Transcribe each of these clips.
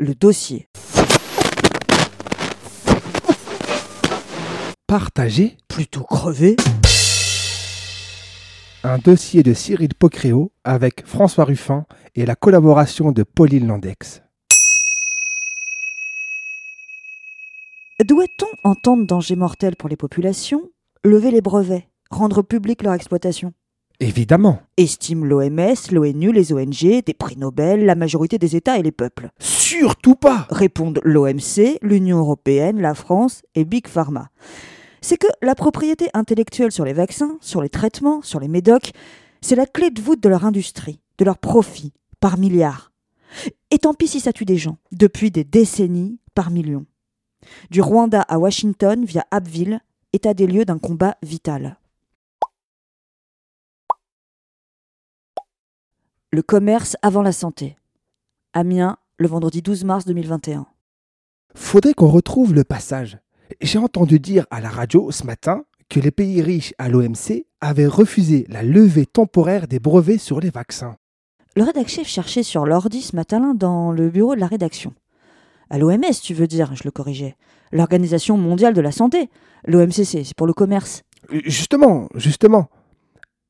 le dossier. Partager Plutôt crevé un dossier de Cyril Pocréo avec François Ruffin et la collaboration de Pauline Landex. Doit-on entendre danger mortel pour les populations? Lever les brevets Rendre public leur exploitation? Évidemment. Estime l'OMS, l'ONU, les ONG, des prix Nobel, la majorité des États et les peuples. Surtout pas Répondent l'OMC, l'Union européenne, la France et Big Pharma. C'est que la propriété intellectuelle sur les vaccins, sur les traitements, sur les médocs, c'est la clé de voûte de leur industrie, de leur profit, par milliards. Et tant pis si ça tue des gens, depuis des décennies, par millions. Du Rwanda à Washington, via Abbeville, état des lieux d'un combat vital. Le commerce avant la santé. Amiens, le vendredi 12 mars 2021. Faudrait qu'on retrouve le passage. J'ai entendu dire à la radio ce matin que les pays riches à l'OMC avaient refusé la levée temporaire des brevets sur les vaccins. Le rédac-chef cherchait sur l'ordi ce matin dans le bureau de la rédaction. À l'OMS, tu veux dire, je le corrigeais. L'Organisation mondiale de la santé. L'OMCC, c'est pour le commerce. Justement, justement.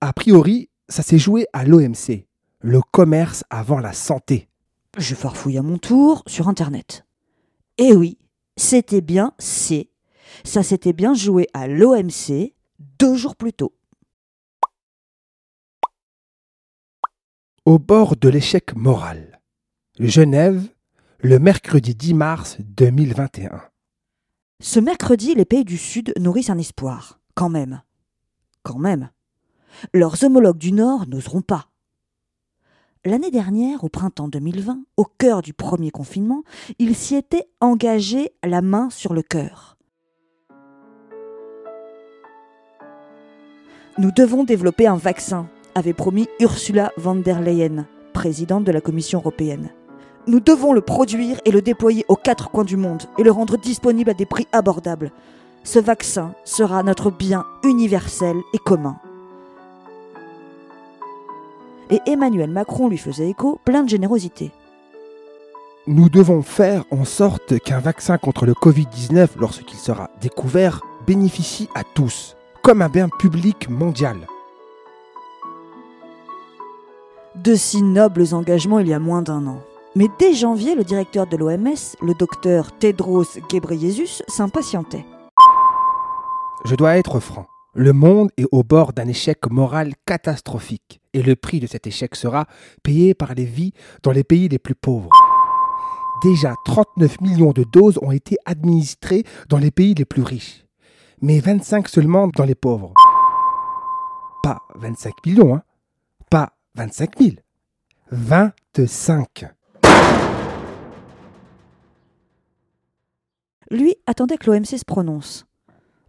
A priori, ça s'est joué à l'OMC. Le commerce avant la santé. Je farfouille à mon tour sur Internet. Eh oui, c'était bien C. Ça s'était bien joué à l'OMC deux jours plus tôt. Au bord de l'échec moral. Genève, le mercredi 10 mars 2021. Ce mercredi, les pays du Sud nourrissent un espoir. Quand même. Quand même. Leurs homologues du Nord n'oseront pas. L'année dernière, au printemps 2020, au cœur du premier confinement, ils s'y étaient engagés la main sur le cœur. Nous devons développer un vaccin, avait promis Ursula von der Leyen, présidente de la Commission européenne. Nous devons le produire et le déployer aux quatre coins du monde et le rendre disponible à des prix abordables. Ce vaccin sera notre bien universel et commun. Et Emmanuel Macron lui faisait écho, plein de générosité. Nous devons faire en sorte qu'un vaccin contre le Covid-19, lorsqu'il sera découvert, bénéficie à tous, comme un bien public mondial. De si nobles engagements il y a moins d'un an. Mais dès janvier, le directeur de l'OMS, le docteur Tedros Ghebreyesus, s'impatientait. Je dois être franc. Le monde est au bord d'un échec moral catastrophique et le prix de cet échec sera payé par les vies dans les pays les plus pauvres. Déjà 39 millions de doses ont été administrées dans les pays les plus riches, mais 25 seulement dans les pauvres. Pas 25 millions, hein Pas 25 000. 25. Lui attendait que l'OMC se prononce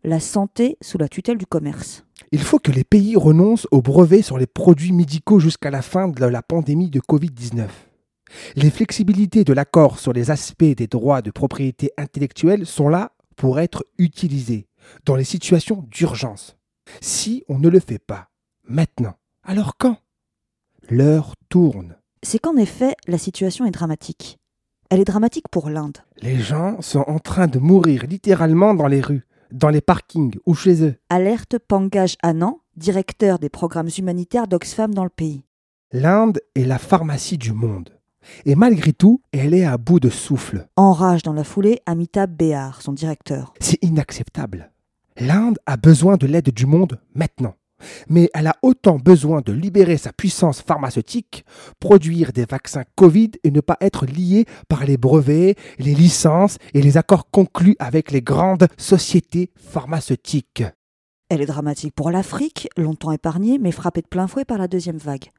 la santé sous la tutelle du commerce. Il faut que les pays renoncent aux brevets sur les produits médicaux jusqu'à la fin de la pandémie de Covid-19. Les flexibilités de l'accord sur les aspects des droits de propriété intellectuelle sont là pour être utilisées dans les situations d'urgence. Si on ne le fait pas maintenant, alors quand? L'heure tourne. C'est qu'en effet, la situation est dramatique. Elle est dramatique pour l'Inde. Les gens sont en train de mourir littéralement dans les rues dans les parkings ou chez eux. Alerte Pangage Anand, directeur des programmes humanitaires d'Oxfam dans le pays. L'Inde est la pharmacie du monde. Et malgré tout, elle est à bout de souffle. Enrage dans la foulée Amitabh Behar, son directeur. C'est inacceptable. L'Inde a besoin de l'aide du monde maintenant mais elle a autant besoin de libérer sa puissance pharmaceutique, produire des vaccins Covid et ne pas être liée par les brevets, les licences et les accords conclus avec les grandes sociétés pharmaceutiques. Elle est dramatique pour l'Afrique, longtemps épargnée, mais frappée de plein fouet par la deuxième vague.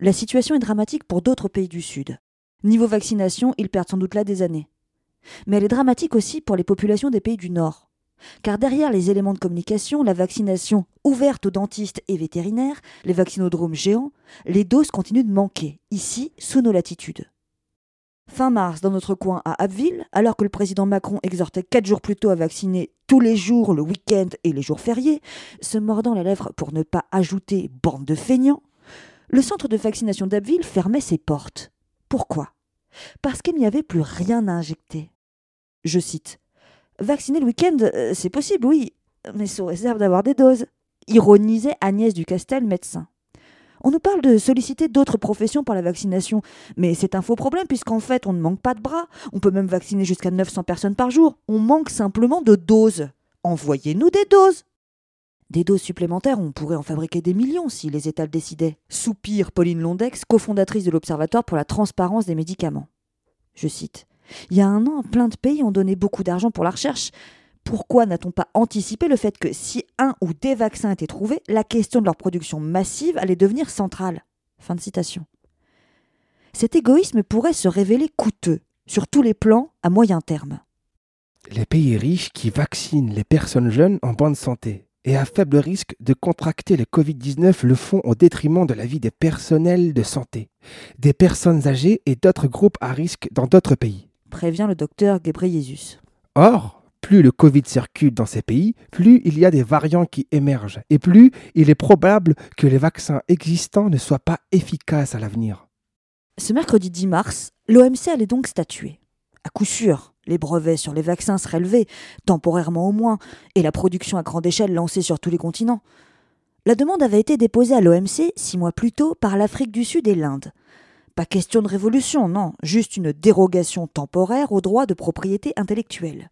La situation est dramatique pour d'autres pays du Sud. Niveau vaccination, ils perdent sans doute là des années. Mais elle est dramatique aussi pour les populations des pays du Nord. Car derrière les éléments de communication, la vaccination ouverte aux dentistes et vétérinaires, les vaccinodromes géants, les doses continuent de manquer, ici, sous nos latitudes. Fin mars, dans notre coin à Abbeville, alors que le président Macron exhortait quatre jours plus tôt à vacciner tous les jours, le week-end et les jours fériés, se mordant les lèvres pour ne pas ajouter bande de feignants, le centre de vaccination d'Abbeville fermait ses portes. Pourquoi? Parce qu'il n'y avait plus rien à injecter. Je cite Vacciner le week-end, euh, c'est possible, oui, mais sous réserve d'avoir des doses, ironisait Agnès Ducastel, médecin. On nous parle de solliciter d'autres professions pour la vaccination, mais c'est un faux problème puisqu'en fait on ne manque pas de bras, on peut même vacciner jusqu'à 900 personnes par jour, on manque simplement de doses. Envoyez-nous des doses Des doses supplémentaires, on pourrait en fabriquer des millions si les États le décidaient. Soupire Pauline Londex, cofondatrice de l'Observatoire pour la transparence des médicaments. Je cite Il y a un an, plein de pays ont donné beaucoup d'argent pour la recherche, pourquoi n'a-t-on pas anticipé le fait que si un ou des vaccins étaient trouvés, la question de leur production massive allait devenir centrale? Fin de citation. Cet égoïsme pourrait se révéler coûteux, sur tous les plans, à moyen terme. Les pays riches qui vaccinent les personnes jeunes en bonne santé et à faible risque de contracter le Covid-19 le font au détriment de la vie des personnels de santé, des personnes âgées et d'autres groupes à risque dans d'autres pays. Prévient le docteur Ghebreyesus. Or, plus le Covid circule dans ces pays, plus il y a des variants qui émergent, et plus il est probable que les vaccins existants ne soient pas efficaces à l'avenir. Ce mercredi 10 mars, l'OMC allait donc statuer. À coup sûr, les brevets sur les vaccins seraient levés, temporairement au moins, et la production à grande échelle lancée sur tous les continents. La demande avait été déposée à l'OMC six mois plus tôt par l'Afrique du Sud et l'Inde. Pas question de révolution, non, juste une dérogation temporaire au droit de propriété intellectuelle.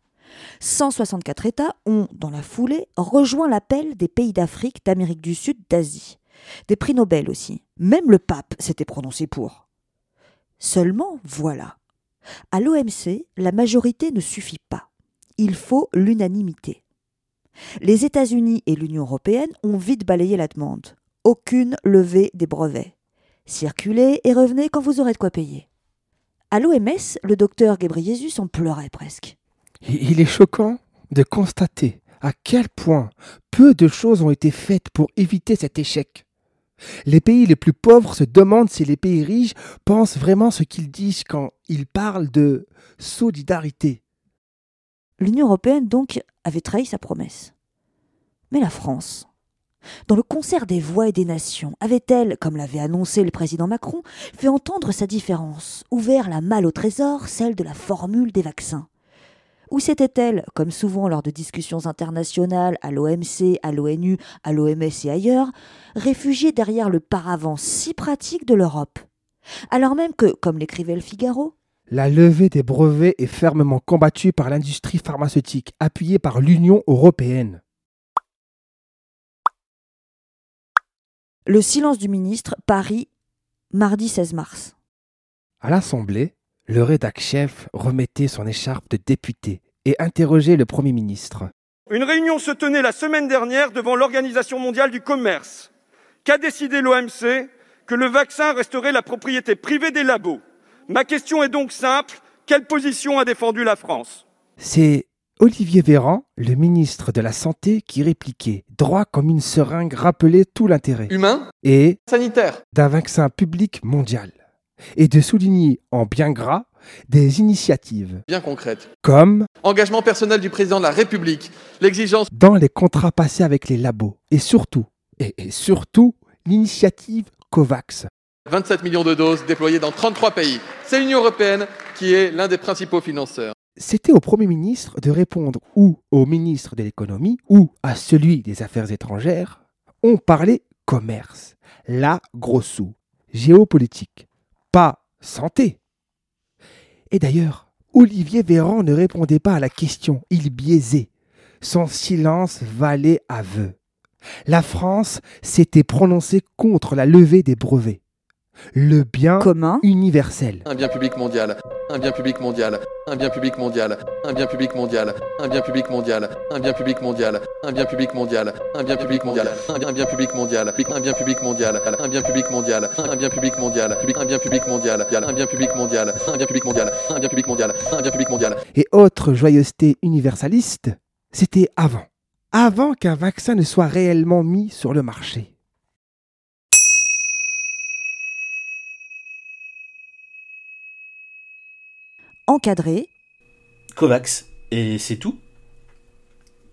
164 États ont, dans la foulée, rejoint l'appel des pays d'Afrique, d'Amérique du Sud, d'Asie. Des prix Nobel aussi. Même le pape s'était prononcé pour. Seulement, voilà. À l'OMC, la majorité ne suffit pas. Il faut l'unanimité. Les États-Unis et l'Union européenne ont vite balayé la demande. Aucune levée des brevets. Circulez et revenez quand vous aurez de quoi payer. À l'OMS, le docteur Ghebreyesus en pleurait presque. Il est choquant de constater à quel point peu de choses ont été faites pour éviter cet échec. Les pays les plus pauvres se demandent si les pays riches pensent vraiment ce qu'ils disent quand ils parlent de solidarité. L'Union européenne, donc, avait trahi sa promesse. Mais la France, dans le concert des voix et des nations, avait-elle, comme l'avait annoncé le président Macron, fait entendre sa différence, ouvert la malle au trésor, celle de la formule des vaccins? Ou s'était-elle, comme souvent lors de discussions internationales à l'OMC, à l'ONU, à l'OMS et ailleurs, réfugiée derrière le paravent si pratique de l'Europe? Alors même que, comme l'écrivait le Figaro, la levée des brevets est fermement combattue par l'industrie pharmaceutique, appuyée par l'Union européenne. Le silence du ministre, Paris, mardi 16 mars. À l'Assemblée, le rédac chef remettait son écharpe de député et interrogeait le Premier ministre. Une réunion se tenait la semaine dernière devant l'Organisation mondiale du commerce. Qu'a décidé l'OMC Que le vaccin resterait la propriété privée des labos. Ma question est donc simple. Quelle position a défendu la France? C'est Olivier Véran, le ministre de la Santé, qui répliquait, droit comme une seringue, rappelait tout l'intérêt. Humain et sanitaire. d'un vaccin public mondial. Et de souligner en bien gras des initiatives. Bien concrètes. Comme engagement personnel du président de la République, l'exigence dans les contrats passés avec les labos. Et surtout, et, et surtout, l'initiative COVAX. 27 millions de doses déployées dans 33 pays. C'est l'Union européenne qui est l'un des principaux financeurs. C'était au Premier ministre de répondre ou au ministre de l'économie ou à celui des affaires étrangères. On parlait commerce, la gros sous, géopolitique, pas santé. Et d'ailleurs, Olivier Véran ne répondait pas à la question, il biaisait. Son silence valait aveu. La France s'était prononcée contre la levée des brevets. Le bien commun universel. Un bien public mondial, un bien public mondial, un bien public mondial, un bien public mondial, un bien public mondial, un bien public mondial, un bien public mondial, un bien public mondial, un bien public mondial, un bien public mondial, un bien public mondial, un bien public mondial, un bien public mondial, un bien public mondial, un bien public mondial, un bien public mondial, un bien public mondial. Et autre joyeuseté universaliste, c'était avant. Avant qu'un vaccin ne soit réellement mis sur le marché. Encadré. COVAX, et c'est tout.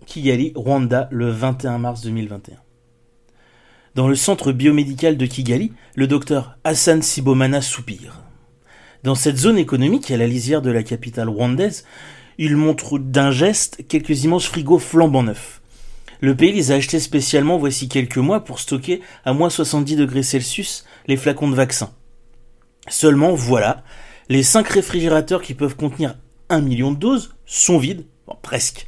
Kigali, Rwanda, le 21 mars 2021. Dans le centre biomédical de Kigali, le docteur Hassan Sibomana soupire. Dans cette zone économique, à la lisière de la capitale rwandaise, ils montrent d'un geste quelques immenses frigos flambant neufs. Le pays les a achetés spécialement voici quelques mois pour stocker à moins 70 degrés Celsius les flacons de vaccins. Seulement, voilà, les 5 réfrigérateurs qui peuvent contenir un million de doses sont vides, presque.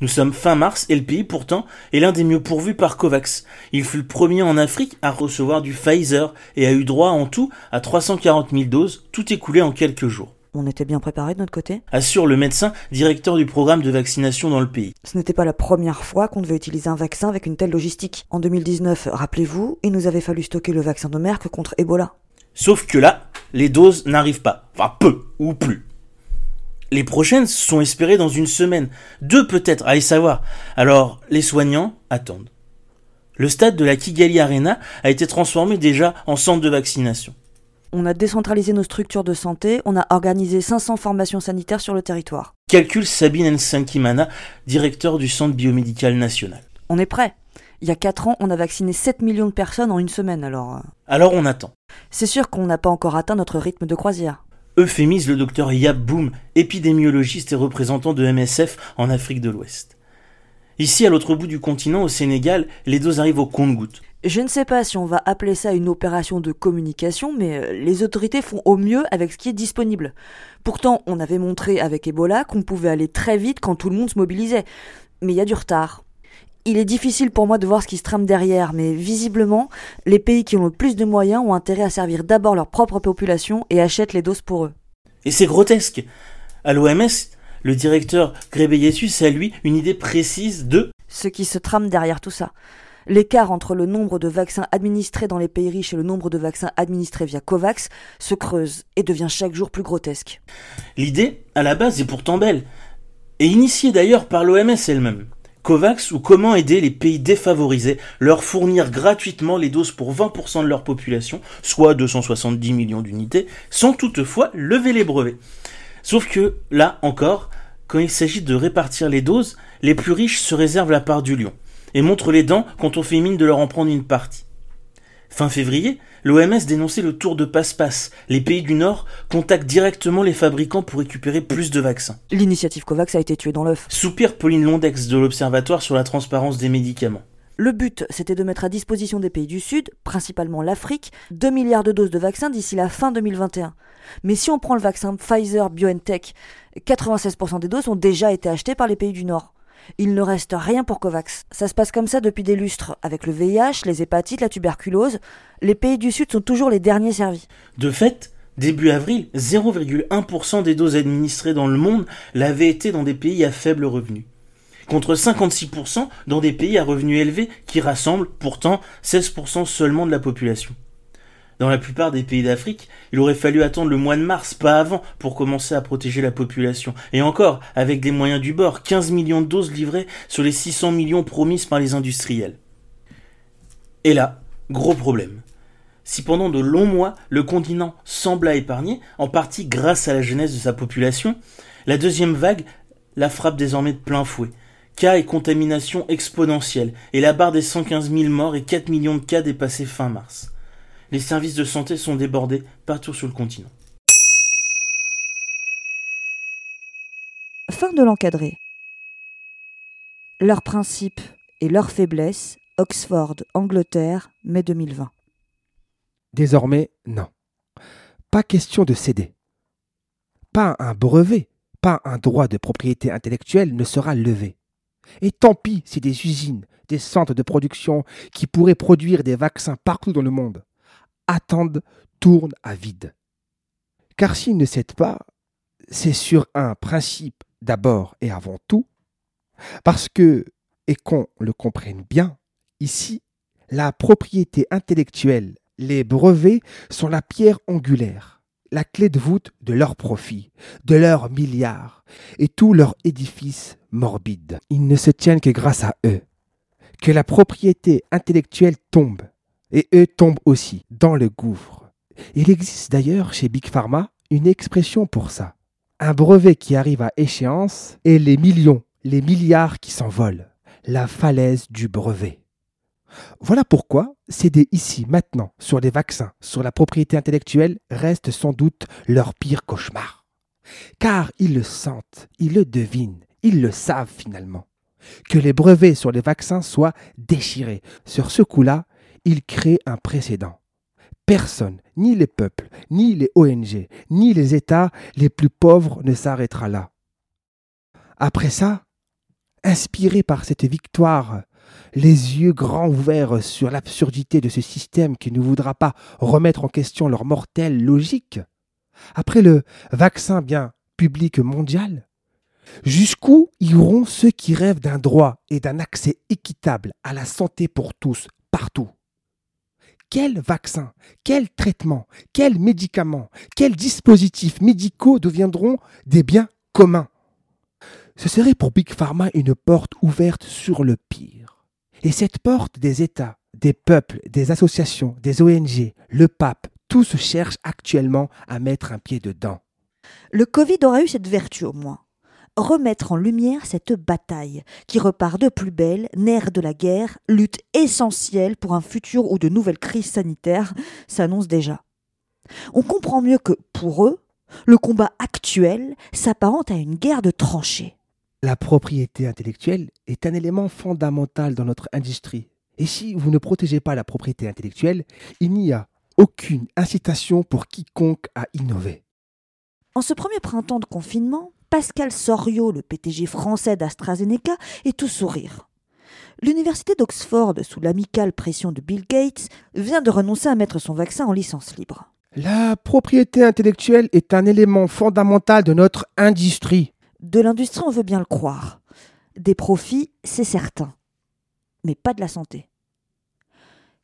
Nous sommes fin mars et le pays pourtant est l'un des mieux pourvus par COVAX. Il fut le premier en Afrique à recevoir du Pfizer et a eu droit en tout à 340 000 doses, tout écoulé en quelques jours. On était bien préparé de notre côté? Assure le médecin directeur du programme de vaccination dans le pays. Ce n'était pas la première fois qu'on devait utiliser un vaccin avec une telle logistique. En 2019, rappelez-vous, il nous avait fallu stocker le vaccin de Merck contre Ebola. Sauf que là, les doses n'arrivent pas. Enfin, peu ou plus. Les prochaines sont espérées dans une semaine. Deux peut-être, allez savoir. Alors, les soignants attendent. Le stade de la Kigali Arena a été transformé déjà en centre de vaccination. On a décentralisé nos structures de santé, on a organisé 500 formations sanitaires sur le territoire. Calcule Sabine Nsankimana, directeur du Centre biomédical national. On est prêt. Il y a 4 ans, on a vacciné 7 millions de personnes en une semaine, alors... Euh. Alors on attend. C'est sûr qu'on n'a pas encore atteint notre rythme de croisière. Euphémise le docteur Yab Boum, épidémiologiste et représentant de MSF en Afrique de l'Ouest. Ici, à l'autre bout du continent, au Sénégal, les doses arrivent au compte-gouttes. Je ne sais pas si on va appeler ça une opération de communication, mais euh, les autorités font au mieux avec ce qui est disponible. Pourtant, on avait montré avec Ebola qu'on pouvait aller très vite quand tout le monde se mobilisait. Mais il y a du retard. Il est difficile pour moi de voir ce qui se trame derrière, mais visiblement, les pays qui ont le plus de moyens ont intérêt à servir d'abord leur propre population et achètent les doses pour eux. Et c'est grotesque. À l'OMS, le directeur Grebeyesus a lui une idée précise de ce qui se trame derrière tout ça. L'écart entre le nombre de vaccins administrés dans les pays riches et le nombre de vaccins administrés via COVAX se creuse et devient chaque jour plus grotesque. L'idée, à la base, est pourtant belle, et initiée d'ailleurs par l'OMS elle-même. COVAX ou comment aider les pays défavorisés, leur fournir gratuitement les doses pour 20% de leur population, soit 270 millions d'unités, sans toutefois lever les brevets. Sauf que, là encore, quand il s'agit de répartir les doses, les plus riches se réservent la part du lion et montre les dents quand on fait mine de leur en prendre une partie. Fin février, l'OMS dénonçait le tour de passe-passe. Les pays du Nord contactent directement les fabricants pour récupérer plus de vaccins. L'initiative COVAX a été tuée dans l'œuf. Soupire Pauline Londex de l'Observatoire sur la transparence des médicaments. Le but, c'était de mettre à disposition des pays du Sud, principalement l'Afrique, 2 milliards de doses de vaccins d'ici la fin 2021. Mais si on prend le vaccin Pfizer BioNTech, 96% des doses ont déjà été achetées par les pays du Nord il ne reste rien pour COVAX. Ça se passe comme ça depuis des lustres, avec le VIH, les hépatites, la tuberculose. Les pays du Sud sont toujours les derniers servis. De fait, début avril, 0,1% des doses administrées dans le monde l'avaient été dans des pays à faible revenu contre 56% dans des pays à revenus élevés qui rassemblent pourtant 16% seulement de la population. Dans la plupart des pays d'Afrique, il aurait fallu attendre le mois de mars, pas avant, pour commencer à protéger la population. Et encore, avec des moyens du bord, 15 millions de doses livrées sur les 600 millions promises par les industriels. Et là, gros problème. Si pendant de longs mois, le continent sembla épargné, en partie grâce à la jeunesse de sa population, la deuxième vague la frappe désormais de plein fouet. Cas et contamination exponentielle, et la barre des 115 000 morts et 4 millions de cas dépassés fin mars les services de santé sont débordés partout sur le continent. Fin de l'encadré. Leurs principes et leurs faiblesses, Oxford, Angleterre, mai 2020. Désormais, non. Pas question de céder. Pas un brevet, pas un droit de propriété intellectuelle ne sera levé. Et tant pis si des usines, des centres de production qui pourraient produire des vaccins partout dans le monde attendent tournent à vide. Car s'ils ne cèdent pas, c'est sur un principe d'abord et avant tout, parce que, et qu'on le comprenne bien, ici, la propriété intellectuelle, les brevets sont la pierre angulaire, la clé de voûte de leur profit, de leurs milliards et tout leur édifice morbide. Ils ne se tiennent que grâce à eux. Que la propriété intellectuelle tombe, et eux tombent aussi dans le gouffre. Il existe d'ailleurs chez Big Pharma une expression pour ça. Un brevet qui arrive à échéance et les millions, les milliards qui s'envolent. La falaise du brevet. Voilà pourquoi céder ici, maintenant, sur les vaccins, sur la propriété intellectuelle, reste sans doute leur pire cauchemar. Car ils le sentent, ils le devinent, ils le savent finalement. Que les brevets sur les vaccins soient déchirés. Sur ce coup-là, ils créent un précédent. Personne, ni les peuples, ni les ONG, ni les États les plus pauvres ne s'arrêtera là. Après ça, inspirés par cette victoire, les yeux grands ouverts sur l'absurdité de ce système qui ne voudra pas remettre en question leur mortelle logique, après le vaccin bien public mondial, jusqu'où iront ceux qui rêvent d'un droit et d'un accès équitable à la santé pour tous, partout quel vaccin, quel traitement, quels médicaments, quels dispositifs médicaux deviendront des biens communs? Ce serait pour Big Pharma une porte ouverte sur le pire. Et cette porte des États, des peuples, des associations, des ONG, le pape, tous cherchent actuellement à mettre un pied dedans. Le Covid aura eu cette vertu au moins. Remettre en lumière cette bataille qui repart de plus belle, nerf de la guerre, lutte essentielle pour un futur où de nouvelles crises sanitaires s'annoncent déjà. On comprend mieux que, pour eux, le combat actuel s'apparente à une guerre de tranchées. La propriété intellectuelle est un élément fondamental dans notre industrie. Et si vous ne protégez pas la propriété intellectuelle, il n'y a aucune incitation pour quiconque à innover. En ce premier printemps de confinement, Pascal Soriot, le PTG français d'AstraZeneca, est tout sourire. L'université d'Oxford, sous l'amicale pression de Bill Gates, vient de renoncer à mettre son vaccin en licence libre. La propriété intellectuelle est un élément fondamental de notre industrie. De l'industrie, on veut bien le croire. Des profits, c'est certain. Mais pas de la santé.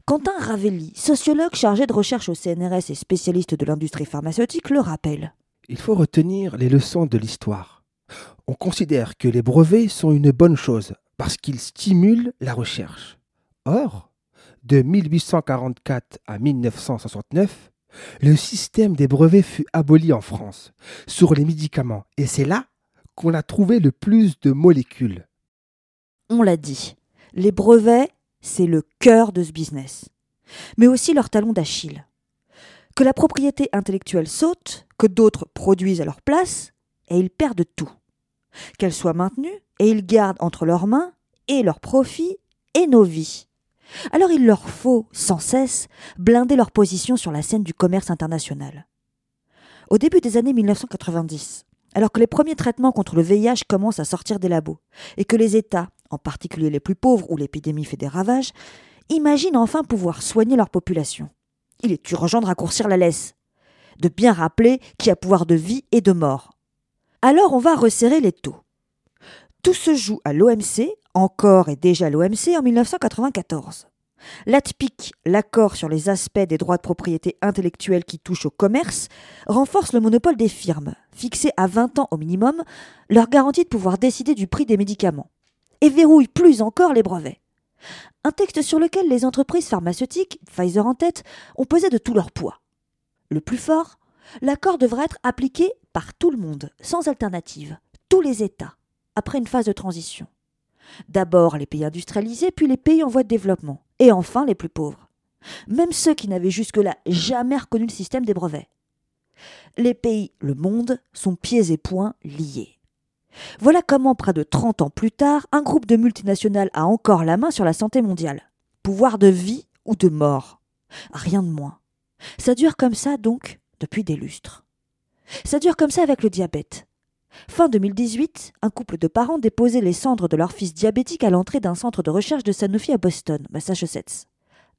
Quentin Ravelli, sociologue chargé de recherche au CNRS et spécialiste de l'industrie pharmaceutique, le rappelle. Il faut retenir les leçons de l'histoire. On considère que les brevets sont une bonne chose parce qu'ils stimulent la recherche. Or, de 1844 à 1969, le système des brevets fut aboli en France sur les médicaments et c'est là qu'on a trouvé le plus de molécules. On l'a dit, les brevets, c'est le cœur de ce business, mais aussi leur talon d'Achille. Que la propriété intellectuelle saute, que d'autres produisent à leur place, et ils perdent tout. Qu'elle soit maintenue, et ils gardent entre leurs mains et leurs profits et nos vies. Alors il leur faut, sans cesse, blinder leur position sur la scène du commerce international. Au début des années 1990, alors que les premiers traitements contre le VIH commencent à sortir des labos, et que les États, en particulier les plus pauvres où l'épidémie fait des ravages, imaginent enfin pouvoir soigner leur population. Il est urgent de raccourcir la laisse, de bien rappeler qu'il y a pouvoir de vie et de mort. Alors on va resserrer les taux. Tout se joue à l'OMC, encore et déjà l'OMC en 1994. L'ATPIC, l'accord sur les aspects des droits de propriété intellectuelle qui touchent au commerce, renforce le monopole des firmes, fixé à 20 ans au minimum, leur garantie de pouvoir décider du prix des médicaments, et verrouille plus encore les brevets. Un texte sur lequel les entreprises pharmaceutiques, Pfizer en tête, ont pesé de tout leur poids. Le plus fort, l'accord devra être appliqué par tout le monde, sans alternative, tous les États, après une phase de transition. D'abord les pays industrialisés, puis les pays en voie de développement, et enfin les plus pauvres. Même ceux qui n'avaient jusque-là jamais reconnu le système des brevets. Les pays, le monde, sont pieds et poings liés. Voilà comment, près de 30 ans plus tard, un groupe de multinationales a encore la main sur la santé mondiale. Pouvoir de vie ou de mort. Rien de moins. Ça dure comme ça, donc, depuis des lustres. Ça dure comme ça avec le diabète. Fin 2018, un couple de parents déposait les cendres de leur fils diabétique à l'entrée d'un centre de recherche de Sanofi à Boston, Massachusetts.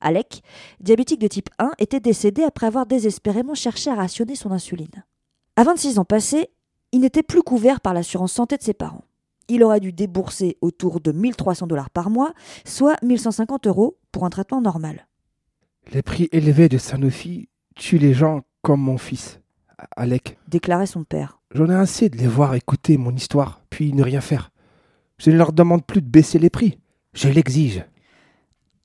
Alec, diabétique de type 1, était décédé après avoir désespérément cherché à rationner son insuline. À 26 ans passés, il n'était plus couvert par l'assurance santé de ses parents. Il aurait dû débourser autour de 1300 dollars par mois, soit 1150 euros pour un traitement normal. Les prix élevés de Sanofi tuent les gens comme mon fils, Alec. Déclarait son père. J'en ai assez de les voir écouter mon histoire, puis ne rien faire. Je ne leur demande plus de baisser les prix. Je l'exige.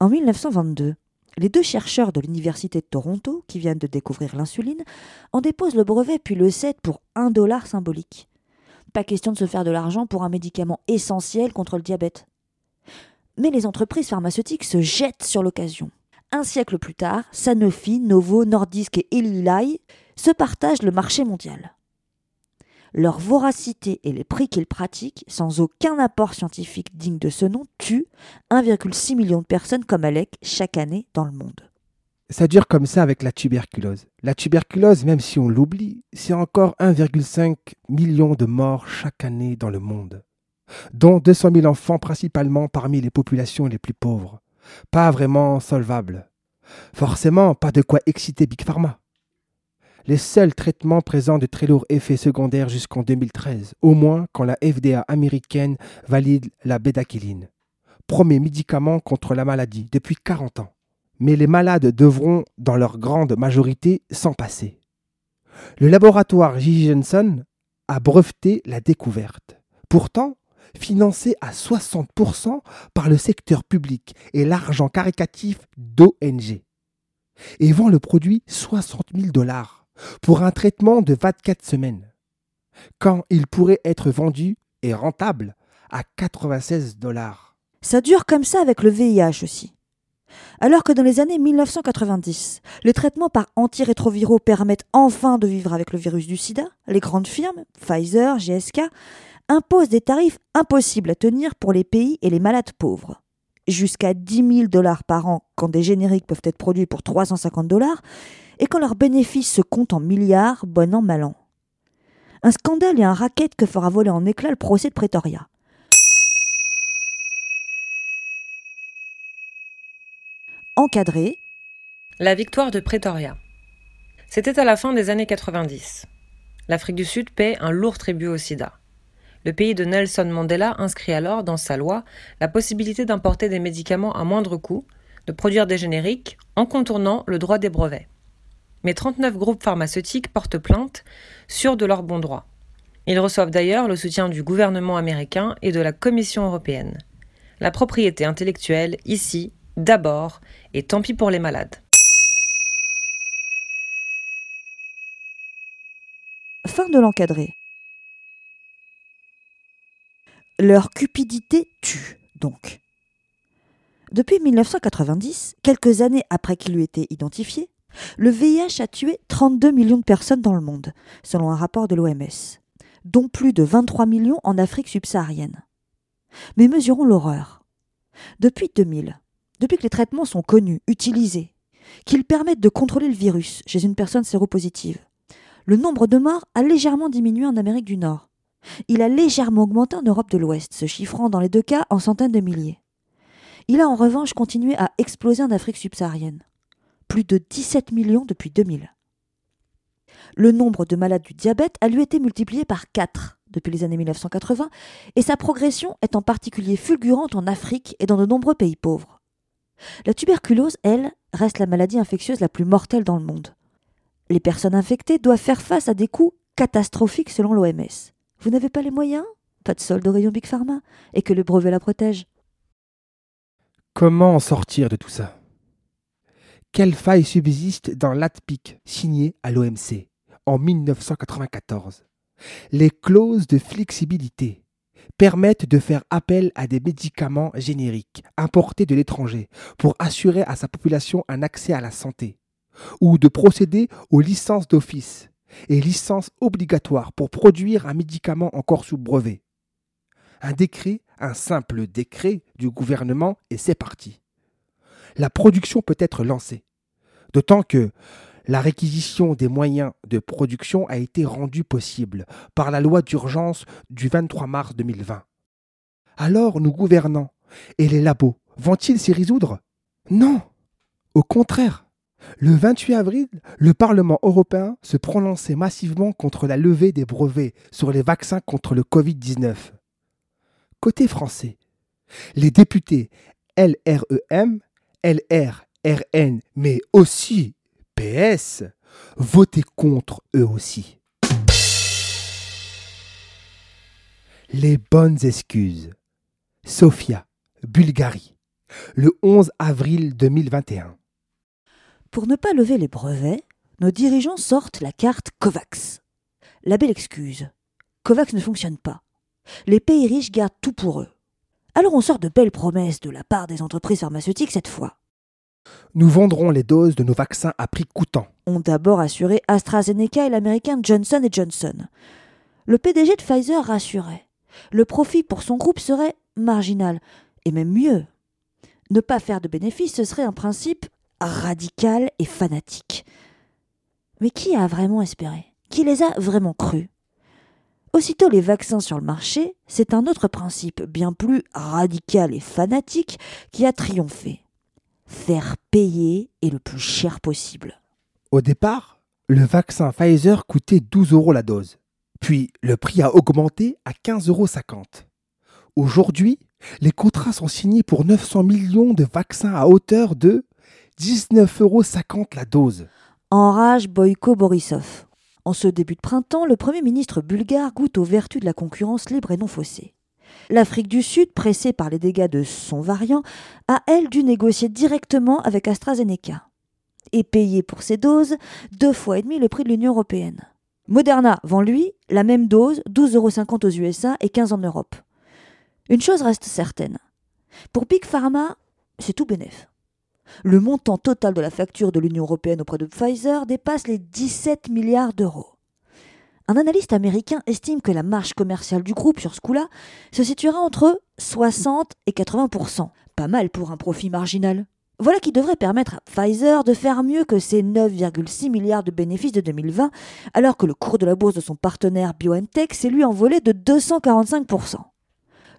En 1922, les deux chercheurs de l'Université de Toronto, qui viennent de découvrir l'insuline, en déposent le brevet puis le cèdent pour un dollar symbolique. Pas question de se faire de l'argent pour un médicament essentiel contre le diabète. Mais les entreprises pharmaceutiques se jettent sur l'occasion. Un siècle plus tard, Sanofi, Novo, Nordisk et Eli se partagent le marché mondial. Leur voracité et les prix qu'ils pratiquent, sans aucun apport scientifique digne de ce nom, tuent 1,6 million de personnes comme Alec chaque année dans le monde. Ça dure comme ça avec la tuberculose. La tuberculose, même si on l'oublie, c'est encore 1,5 million de morts chaque année dans le monde, dont 200 000 enfants principalement parmi les populations les plus pauvres. Pas vraiment solvable. Forcément, pas de quoi exciter Big Pharma. Les seuls traitements présentent de très lourds effets secondaires jusqu'en 2013, au moins quand la FDA américaine valide la bédaquiline, premier médicament contre la maladie depuis 40 ans mais les malades devront, dans leur grande majorité, s'en passer. Le laboratoire J. Jensen a breveté la découverte. Pourtant, financé à 60% par le secteur public et l'argent caricatif d'ONG. Et vend le produit 60 000 dollars pour un traitement de 24 semaines, quand il pourrait être vendu et rentable à 96 dollars. Ça dure comme ça avec le VIH aussi. Alors que dans les années 1990, les traitements par antirétroviraux permettent enfin de vivre avec le virus du sida, les grandes firmes, Pfizer, GSK, imposent des tarifs impossibles à tenir pour les pays et les malades pauvres. Jusqu'à 10 000 dollars par an quand des génériques peuvent être produits pour 350 dollars, et quand leurs bénéfices se comptent en milliards, bon an, mal an. Un scandale et un racket que fera voler en éclats le procès de Pretoria. encadré. La victoire de Pretoria. C'était à la fin des années 90. L'Afrique du Sud paie un lourd tribut au sida. Le pays de Nelson Mandela inscrit alors dans sa loi la possibilité d'importer des médicaments à moindre coût, de produire des génériques en contournant le droit des brevets. Mais 39 groupes pharmaceutiques portent plainte, sûrs de leurs bons droits. Ils reçoivent d'ailleurs le soutien du gouvernement américain et de la Commission européenne. La propriété intellectuelle, ici, d'abord, et tant pis pour les malades. Fin de l'encadré. Leur cupidité tue, donc. Depuis 1990, quelques années après qu'il eut été identifié, le VIH a tué 32 millions de personnes dans le monde, selon un rapport de l'OMS, dont plus de 23 millions en Afrique subsaharienne. Mais mesurons l'horreur. Depuis 2000, depuis que les traitements sont connus, utilisés, qu'ils permettent de contrôler le virus chez une personne séropositive, le nombre de morts a légèrement diminué en Amérique du Nord. Il a légèrement augmenté en Europe de l'Ouest, se chiffrant dans les deux cas en centaines de milliers. Il a en revanche continué à exploser en Afrique subsaharienne. Plus de 17 millions depuis 2000. Le nombre de malades du diabète a lui été multiplié par 4 depuis les années 1980, et sa progression est en particulier fulgurante en Afrique et dans de nombreux pays pauvres. La tuberculose, elle, reste la maladie infectieuse la plus mortelle dans le monde. Les personnes infectées doivent faire face à des coûts catastrophiques selon l'OMS. Vous n'avez pas les moyens? Pas de solde au rayon Big Pharma? Et que le brevet la protège? Comment en sortir de tout ça? Quelle faille subsiste dans l'ATPIC signé à l'OMC en 1994 Les clauses de flexibilité permettent de faire appel à des médicaments génériques importés de l'étranger pour assurer à sa population un accès à la santé, ou de procéder aux licences d'office et licences obligatoires pour produire un médicament encore sous brevet. Un décret, un simple décret du gouvernement, et c'est parti. La production peut être lancée. D'autant que la réquisition des moyens de production a été rendue possible par la loi d'urgence du 23 mars 2020. Alors nos gouvernants et les labos vont-ils s'y résoudre? Non Au contraire le 28 avril, le Parlement européen se prononçait massivement contre la levée des brevets sur les vaccins contre le Covid-19. Côté français, les députés LREM, LRRN, mais aussi PS, votez contre eux aussi. Les bonnes excuses. Sofia, Bulgarie, le 11 avril 2021. Pour ne pas lever les brevets, nos dirigeants sortent la carte COVAX. La belle excuse. COVAX ne fonctionne pas. Les pays riches gardent tout pour eux. Alors on sort de belles promesses de la part des entreprises pharmaceutiques cette fois. Nous vendrons les doses de nos vaccins à prix coûtant. Ont d'abord assuré AstraZeneca et l'américain Johnson Johnson. Le PDG de Pfizer rassurait. Le profit pour son groupe serait marginal, et même mieux. Ne pas faire de bénéfices, ce serait un principe radical et fanatique. Mais qui a vraiment espéré? Qui les a vraiment crus Aussitôt les vaccins sur le marché, c'est un autre principe bien plus radical et fanatique qui a triomphé. Faire payer et le plus cher possible. Au départ, le vaccin Pfizer coûtait 12 euros la dose. Puis le prix a augmenté à 15,50 euros. Aujourd'hui, les contrats sont signés pour 900 millions de vaccins à hauteur de 19,50 euros la dose. Enrage Boyko Borisov. En ce début de printemps, le Premier ministre bulgare goûte aux vertus de la concurrence libre et non faussée. L'Afrique du Sud, pressée par les dégâts de son variant, a, elle, dû négocier directement avec AstraZeneca et payer pour ses doses deux fois et demi le prix de l'Union européenne. Moderna vend, lui, la même dose, 12,50 euros aux USA et 15 en Europe. Une chose reste certaine. Pour Big Pharma, c'est tout bénef. Le montant total de la facture de l'Union européenne auprès de Pfizer dépasse les 17 milliards d'euros. Un analyste américain estime que la marge commerciale du groupe sur ce coup-là se situera entre 60 et 80% Pas mal pour un profit marginal. Voilà qui devrait permettre à Pfizer de faire mieux que ses 9,6 milliards de bénéfices de 2020, alors que le cours de la bourse de son partenaire BioNTech s'est lui envolé de 245%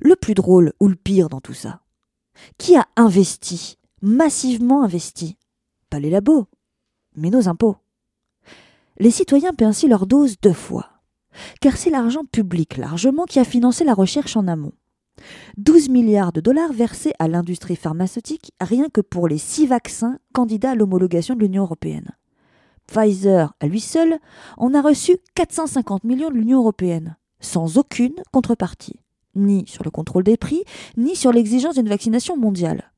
Le plus drôle ou le pire dans tout ça? Qui a investi? Massivement investi. Pas les labos, mais nos impôts. Les citoyens paient ainsi leur dose deux fois, car c'est l'argent public largement qui a financé la recherche en amont. 12 milliards de dollars versés à l'industrie pharmaceutique rien que pour les six vaccins candidats à l'homologation de l'Union européenne. Pfizer, à lui seul, en a reçu 450 millions de l'Union européenne, sans aucune contrepartie, ni sur le contrôle des prix, ni sur l'exigence d'une vaccination mondiale.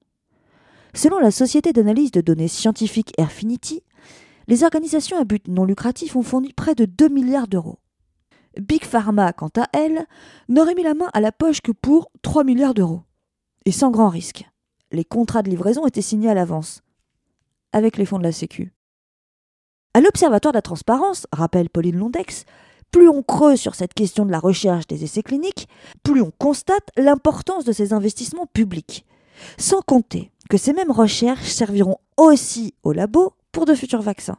Selon la société d'analyse de données scientifiques Airfinity, les organisations à but non lucratif ont fourni près de 2 milliards d'euros. Big Pharma, quant à elle, n'aurait mis la main à la poche que pour 3 milliards d'euros. Et sans grand risque. Les contrats de livraison étaient signés à l'avance, avec les fonds de la Sécu. À l'Observatoire de la transparence, rappelle Pauline Londex, plus on creuse sur cette question de la recherche des essais cliniques, plus on constate l'importance de ces investissements publics. Sans compter que ces mêmes recherches serviront aussi au labo pour de futurs vaccins.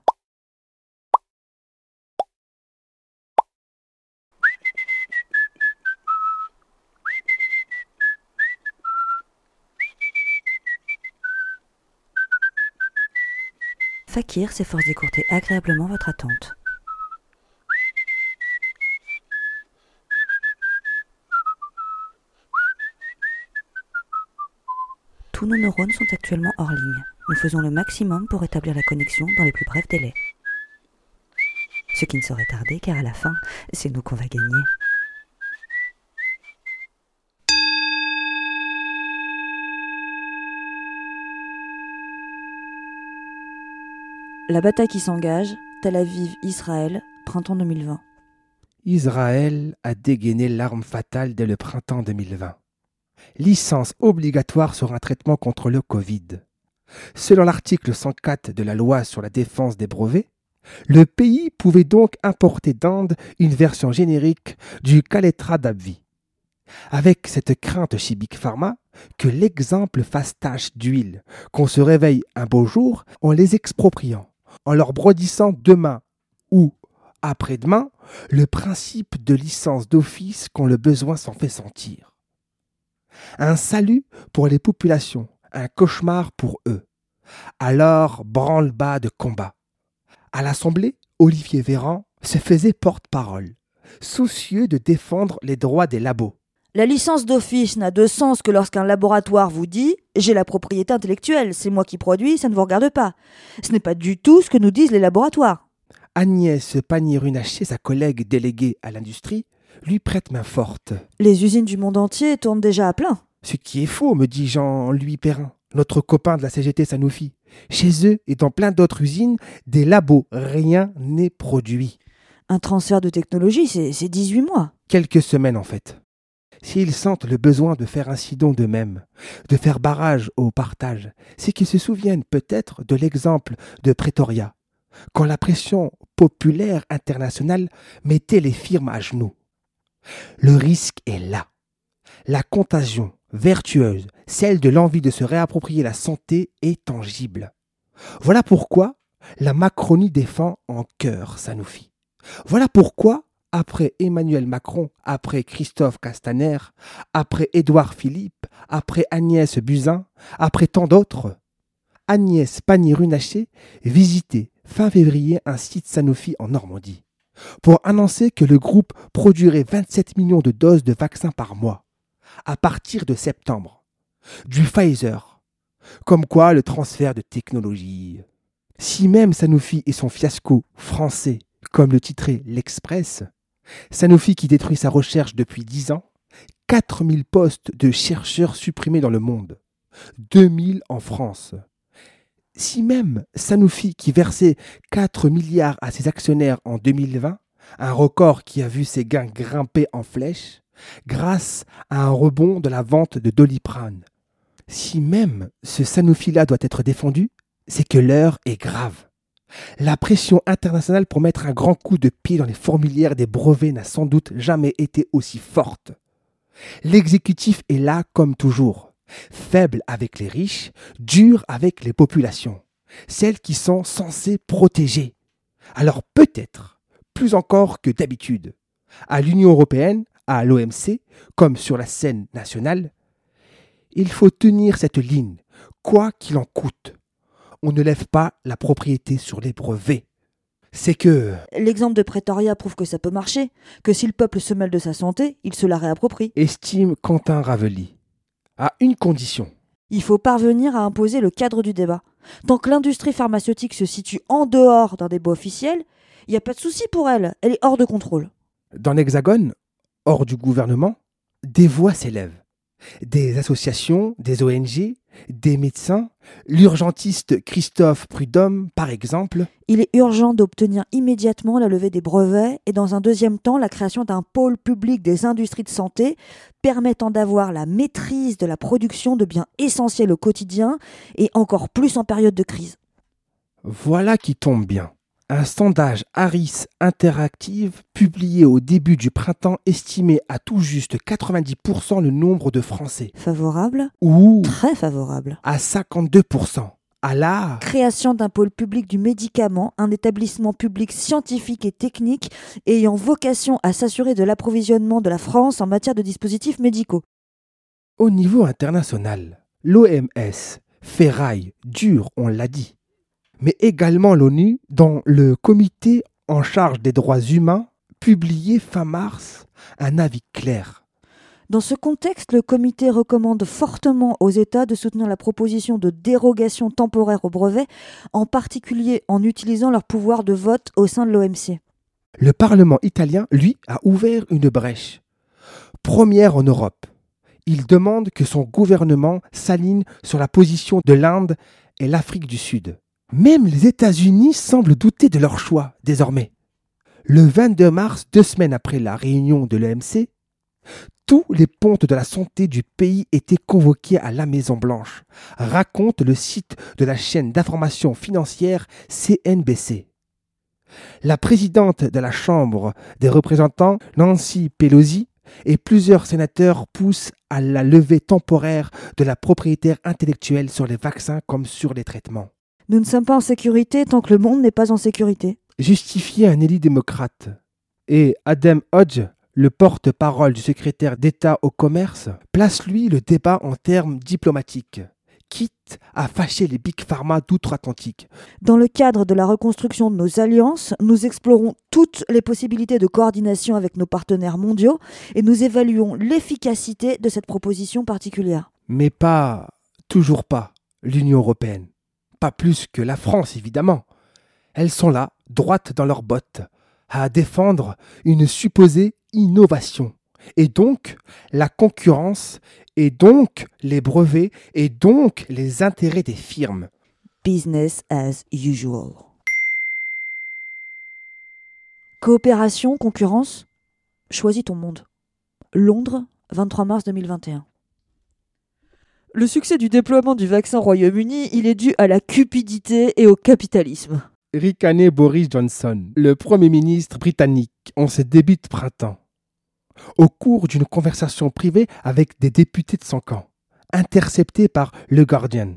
Fakir s'efforce d'écourter agréablement votre attente. Nos neurones sont actuellement hors ligne. Nous faisons le maximum pour établir la connexion dans les plus brefs délais. Ce qui ne saurait tarder car à la fin, c'est nous qu'on va gagner. La bataille qui s'engage, Tel Aviv, Israël, printemps 2020. Israël a dégainé l'arme fatale dès le printemps 2020 licence obligatoire sur un traitement contre le Covid. Selon l'article 104 de la loi sur la défense des brevets, le pays pouvait donc importer d'Inde une version générique du Caletra d'Abvi. Avec cette crainte chez Big Pharma que l'exemple fasse tache d'huile, qu'on se réveille un beau jour en les expropriant, en leur brodissant demain ou après-demain le principe de licence d'office quand le besoin s'en fait sentir. Un salut pour les populations, un cauchemar pour eux. Alors, branle-bas de combat. À l'Assemblée, Olivier Véran se faisait porte-parole, soucieux de défendre les droits des labos. La licence d'office n'a de sens que lorsqu'un laboratoire vous dit J'ai la propriété intellectuelle, c'est moi qui produis, ça ne vous regarde pas. Ce n'est pas du tout ce que nous disent les laboratoires. Agnès Pannier-Runacher, sa collègue déléguée à l'industrie, lui prête main forte. Les usines du monde entier tournent déjà à plein. Ce qui est faux, me dit Jean-Louis Perrin, notre copain de la CGT Sanofi. Chez eux et dans plein d'autres usines, des labos, rien n'est produit. Un transfert de technologie, c'est 18 mois. Quelques semaines en fait. s'ils sentent le besoin de faire ainsi don d'eux-mêmes, de faire barrage au partage, c'est qu'ils se souviennent peut-être de l'exemple de Pretoria, quand la pression populaire internationale mettait les firmes à genoux. Le risque est là. La contagion vertueuse, celle de l'envie de se réapproprier la santé, est tangible. Voilà pourquoi la Macronie défend en cœur Sanofi. Voilà pourquoi après Emmanuel Macron, après Christophe Castaner, après Édouard Philippe, après Agnès Buzyn, après tant d'autres, Agnès Pannier-Runacher visitait fin février un site Sanofi en Normandie pour annoncer que le groupe produirait 27 millions de doses de vaccins par mois à partir de septembre. Du Pfizer. Comme quoi le transfert de technologie. Si même Sanofi et son fiasco français, comme le titrait l'Express, Sanofi qui détruit sa recherche depuis 10 ans, 4000 postes de chercheurs supprimés dans le monde, 2000 en France. Si même Sanofi qui versait 4 milliards à ses actionnaires en 2020, un record qui a vu ses gains grimper en flèche, grâce à un rebond de la vente de Doliprane. Si même ce Sanofi-là doit être défendu, c'est que l'heure est grave. La pression internationale pour mettre un grand coup de pied dans les fourmilières des brevets n'a sans doute jamais été aussi forte. L'exécutif est là comme toujours, faible avec les riches, dur avec les populations, celles qui sont censées protéger. Alors peut-être, plus encore que d'habitude, à l'Union européenne, à l'OMC, comme sur la scène nationale, il faut tenir cette ligne, quoi qu'il en coûte on ne lève pas la propriété sur les brevets. C'est que... L'exemple de Pretoria prouve que ça peut marcher, que si le peuple se mêle de sa santé, il se la réapproprie. Estime Quentin Ravely. À une condition. Il faut parvenir à imposer le cadre du débat. Tant que l'industrie pharmaceutique se situe en dehors d'un débat officiel, il n'y a pas de souci pour elle, elle est hors de contrôle. Dans l'Hexagone, hors du gouvernement, des voix s'élèvent des associations, des ONG, des médecins, l'urgentiste Christophe Prudhomme par exemple. Il est urgent d'obtenir immédiatement la levée des brevets et dans un deuxième temps la création d'un pôle public des industries de santé permettant d'avoir la maîtrise de la production de biens essentiels au quotidien et encore plus en période de crise. Voilà qui tombe bien. Un sondage Harris Interactive publié au début du printemps estimait à tout juste 90% le nombre de Français. Favorable? Ou Très favorable. À 52%. À la création d'un pôle public du médicament, un établissement public scientifique et technique ayant vocation à s'assurer de l'approvisionnement de la France en matière de dispositifs médicaux. Au niveau international, l'OMS ferraille dur, on l'a dit mais également l'ONU, dans le comité en charge des droits humains, publié fin mars un avis clair. Dans ce contexte, le comité recommande fortement aux États de soutenir la proposition de dérogation temporaire au brevet, en particulier en utilisant leur pouvoir de vote au sein de l'OMC. Le Parlement italien, lui, a ouvert une brèche. Première en Europe. Il demande que son gouvernement s'aligne sur la position de l'Inde et l'Afrique du Sud. Même les États-Unis semblent douter de leur choix désormais. Le 22 mars, deux semaines après la réunion de l'EMC, tous les pontes de la santé du pays étaient convoqués à la Maison-Blanche, raconte le site de la chaîne d'information financière CNBC. La présidente de la Chambre des représentants, Nancy Pelosi, et plusieurs sénateurs poussent à la levée temporaire de la propriété intellectuelle sur les vaccins comme sur les traitements. Nous ne sommes pas en sécurité tant que le monde n'est pas en sécurité. Justifier un élit démocrate. Et Adam Hodge, le porte-parole du secrétaire d'État au commerce, place lui le débat en termes diplomatiques, quitte à fâcher les big pharma d'outre-Atlantique. Dans le cadre de la reconstruction de nos alliances, nous explorons toutes les possibilités de coordination avec nos partenaires mondiaux et nous évaluons l'efficacité de cette proposition particulière. Mais pas, toujours pas, l'Union européenne pas plus que la France évidemment. Elles sont là, droites dans leurs bottes, à défendre une supposée innovation, et donc la concurrence, et donc les brevets, et donc les intérêts des firmes. Business as usual. Coopération, concurrence, choisis ton monde. Londres, 23 mars 2021. Le succès du déploiement du vaccin au Royaume-Uni, il est dû à la cupidité et au capitalisme. Ricané Boris Johnson, le Premier ministre britannique, en ce début de printemps, au cours d'une conversation privée avec des députés de son camp, interceptée par Le Guardian.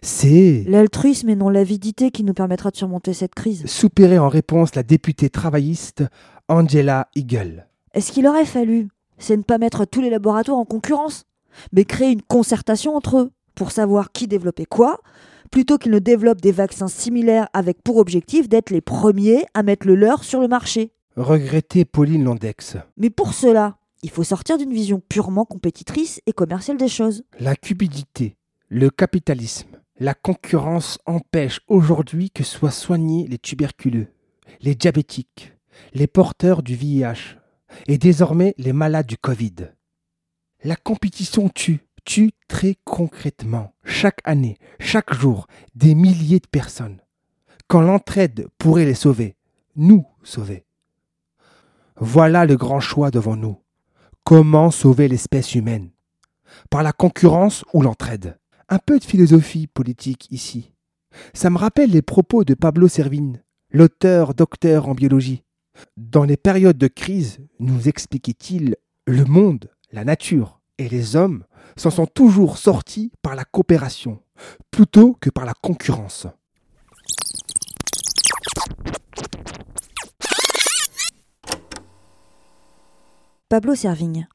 C'est L'altruisme et non l'avidité qui nous permettra de surmonter cette crise. soupiré en réponse la députée travailliste Angela Eagle. Est-ce qu'il aurait fallu C'est ne pas mettre tous les laboratoires en concurrence, mais créer une concertation entre eux pour savoir qui développait quoi, plutôt qu'ils ne développent des vaccins similaires avec pour objectif d'être les premiers à mettre le leur sur le marché. Regrettait Pauline Landex. Mais pour cela, il faut sortir d'une vision purement compétitrice et commerciale des choses. La cupidité, le capitalisme, la concurrence empêchent aujourd'hui que soient soignés les tuberculeux, les diabétiques, les porteurs du VIH et désormais les malades du Covid. La compétition tue, tue très concrètement, chaque année, chaque jour, des milliers de personnes. Quand l'entraide pourrait les sauver, nous sauver. Voilà le grand choix devant nous. Comment sauver l'espèce humaine? Par la concurrence ou l'entraide? Un peu de philosophie politique ici. Ça me rappelle les propos de Pablo Servigne, l'auteur docteur en biologie. Dans les périodes de crise, nous expliquait-il, le monde, la nature et les hommes s'en sont toujours sortis par la coopération, plutôt que par la concurrence. Pablo Servigne.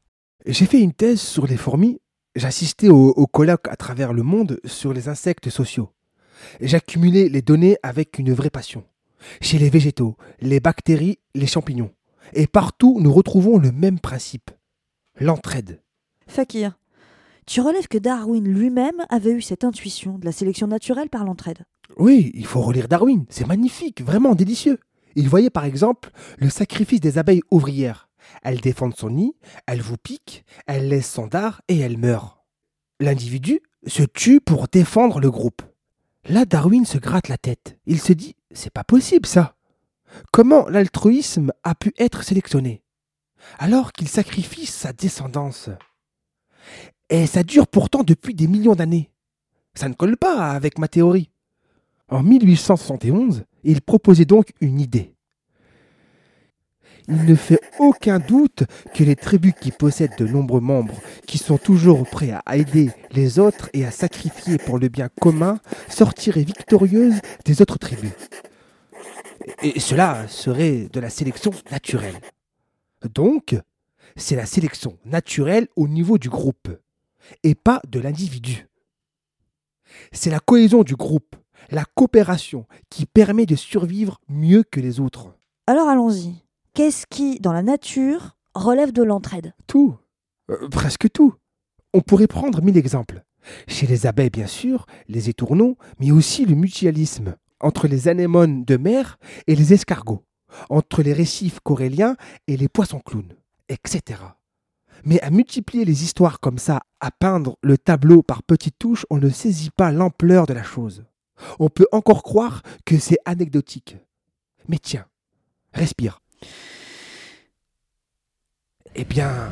J'ai fait une thèse sur les fourmis. J'assistais au, au colloque à travers le monde sur les insectes sociaux. J'accumulais les données avec une vraie passion. Chez les végétaux, les bactéries, les champignons. Et partout, nous retrouvons le même principe. L'entraide. Fakir. Tu relèves que Darwin lui-même avait eu cette intuition de la sélection naturelle par l'entraide. Oui, il faut relire Darwin. C'est magnifique, vraiment délicieux. Il voyait par exemple le sacrifice des abeilles ouvrières. Elles défendent son nid, elles vous piquent, elles laissent son dard et elles meurent. L'individu se tue pour défendre le groupe. Là, Darwin se gratte la tête. Il se dit c'est pas possible ça. Comment l'altruisme a pu être sélectionné? Alors qu'il sacrifie sa descendance Et ça dure pourtant depuis des millions d'années. Ça ne colle pas avec ma théorie. En 1871, il proposait donc une idée. Il ne fait aucun doute que les tribus qui possèdent de nombreux membres, qui sont toujours prêts à aider les autres et à sacrifier pour le bien commun, sortiraient victorieuses des autres tribus. Et cela serait de la sélection naturelle. Donc, c'est la sélection naturelle au niveau du groupe, et pas de l'individu. C'est la cohésion du groupe, la coopération qui permet de survivre mieux que les autres. Alors allons-y. Qu'est-ce qui, dans la nature, relève de l'entraide? Tout. Euh, presque tout. On pourrait prendre mille exemples. Chez les abeilles, bien sûr, les étourneaux, mais aussi le mutualisme entre les anémones de mer et les escargots, entre les récifs coréliens et les poissons clowns, etc. Mais à multiplier les histoires comme ça, à peindre le tableau par petites touches, on ne saisit pas l'ampleur de la chose. On peut encore croire que c'est anecdotique. Mais tiens, respire. Eh bien,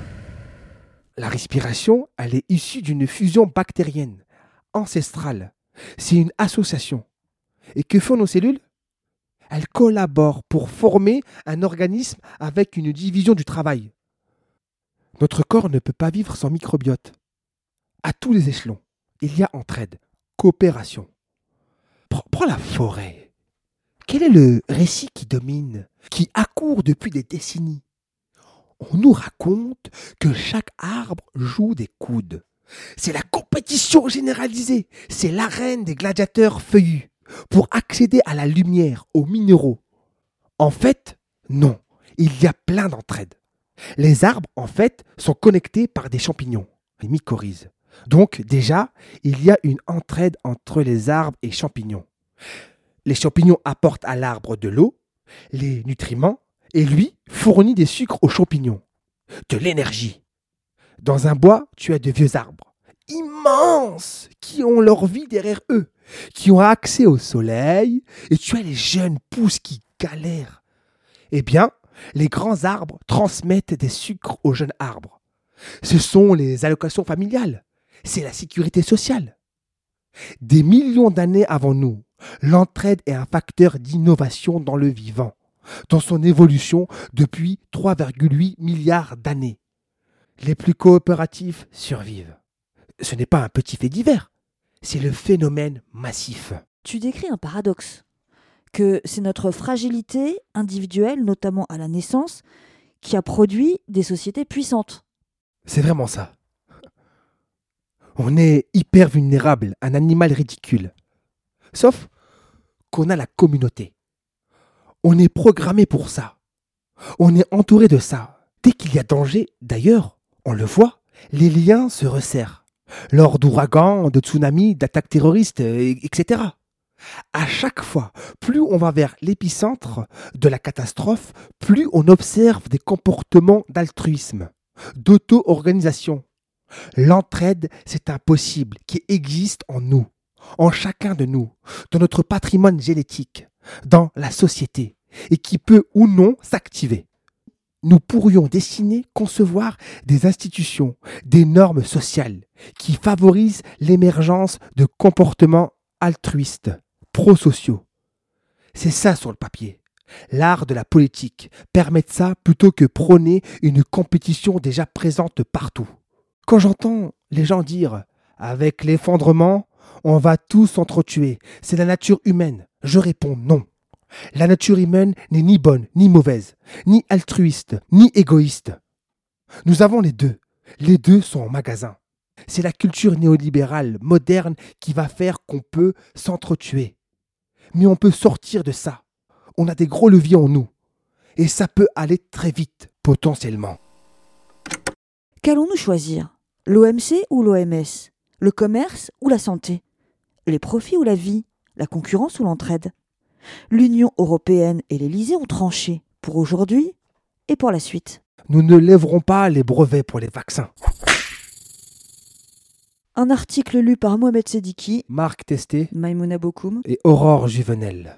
la respiration, elle est issue d'une fusion bactérienne, ancestrale. C'est une association. Et que font nos cellules? Elles collaborent pour former un organisme avec une division du travail. Notre corps ne peut pas vivre sans microbiote. À tous les échelons, il y a entraide, coopération. Prends la forêt. Quel est le récit qui domine, qui accourt depuis des décennies? On nous raconte que chaque arbre joue des coudes. C'est la compétition généralisée, c'est l'arène des gladiateurs feuillus pour accéder à la lumière, aux minéraux. En fait, non, il y a plein d'entraide. Les arbres, en fait, sont connectés par des champignons, les mycorhizes. Donc déjà, il y a une entraide entre les arbres et champignons. Les champignons apportent à l'arbre de l'eau, les nutriments, et lui fournit des sucres aux champignons, de l'énergie. Dans un bois, tu as de vieux arbres, qui ont leur vie derrière eux, qui ont accès au soleil, et tu as les jeunes pousses qui galèrent. Eh bien, les grands arbres transmettent des sucres aux jeunes arbres. Ce sont les allocations familiales. C'est la sécurité sociale. Des millions d'années avant nous, l'entraide est un facteur d'innovation dans le vivant, dans son évolution depuis 3,8 milliards d'années. Les plus coopératifs survivent. Ce n'est pas un petit fait divers, c'est le phénomène massif. Tu décris un paradoxe, que c'est notre fragilité individuelle, notamment à la naissance, qui a produit des sociétés puissantes. C'est vraiment ça. On est hyper vulnérable, un animal ridicule. Sauf qu'on a la communauté. On est programmé pour ça. On est entouré de ça. Dès qu'il y a danger, d'ailleurs, on le voit, les liens se resserrent. Lors d'ouragans, de tsunamis, d'attaques terroristes, etc. À chaque fois, plus on va vers l'épicentre de la catastrophe, plus on observe des comportements d'altruisme, d'auto-organisation, L'entraide, c'est un possible qui existe en nous, en chacun de nous, dans notre patrimoine génétique, dans la société, et qui peut ou non s'activer. Nous pourrions dessiner, concevoir des institutions, des normes sociales qui favorisent l'émergence de comportements altruistes, prosociaux. C'est ça sur le papier. L'art de la politique permet ça plutôt que prôner une compétition déjà présente partout. Quand j'entends les gens dire avec l'effondrement, on va tous s'entretuer, c'est la nature humaine, je réponds non. La nature humaine n'est ni bonne, ni mauvaise, ni altruiste, ni égoïste. Nous avons les deux. Les deux sont en magasin. C'est la culture néolibérale moderne qui va faire qu'on peut s'entretuer. Mais on peut sortir de ça. On a des gros leviers en nous. Et ça peut aller très vite, potentiellement. Qu'allons-nous choisir? L'OMC ou l'OMS Le commerce ou la santé? Les profits ou la vie? La concurrence ou l'entraide? L'Union européenne et l'Élysée ont tranché pour aujourd'hui et pour la suite. Nous ne lèverons pas les brevets pour les vaccins. Un article lu par Mohamed Sediki, Marc Testé Maimouna Bokoum et Aurore Juvenel.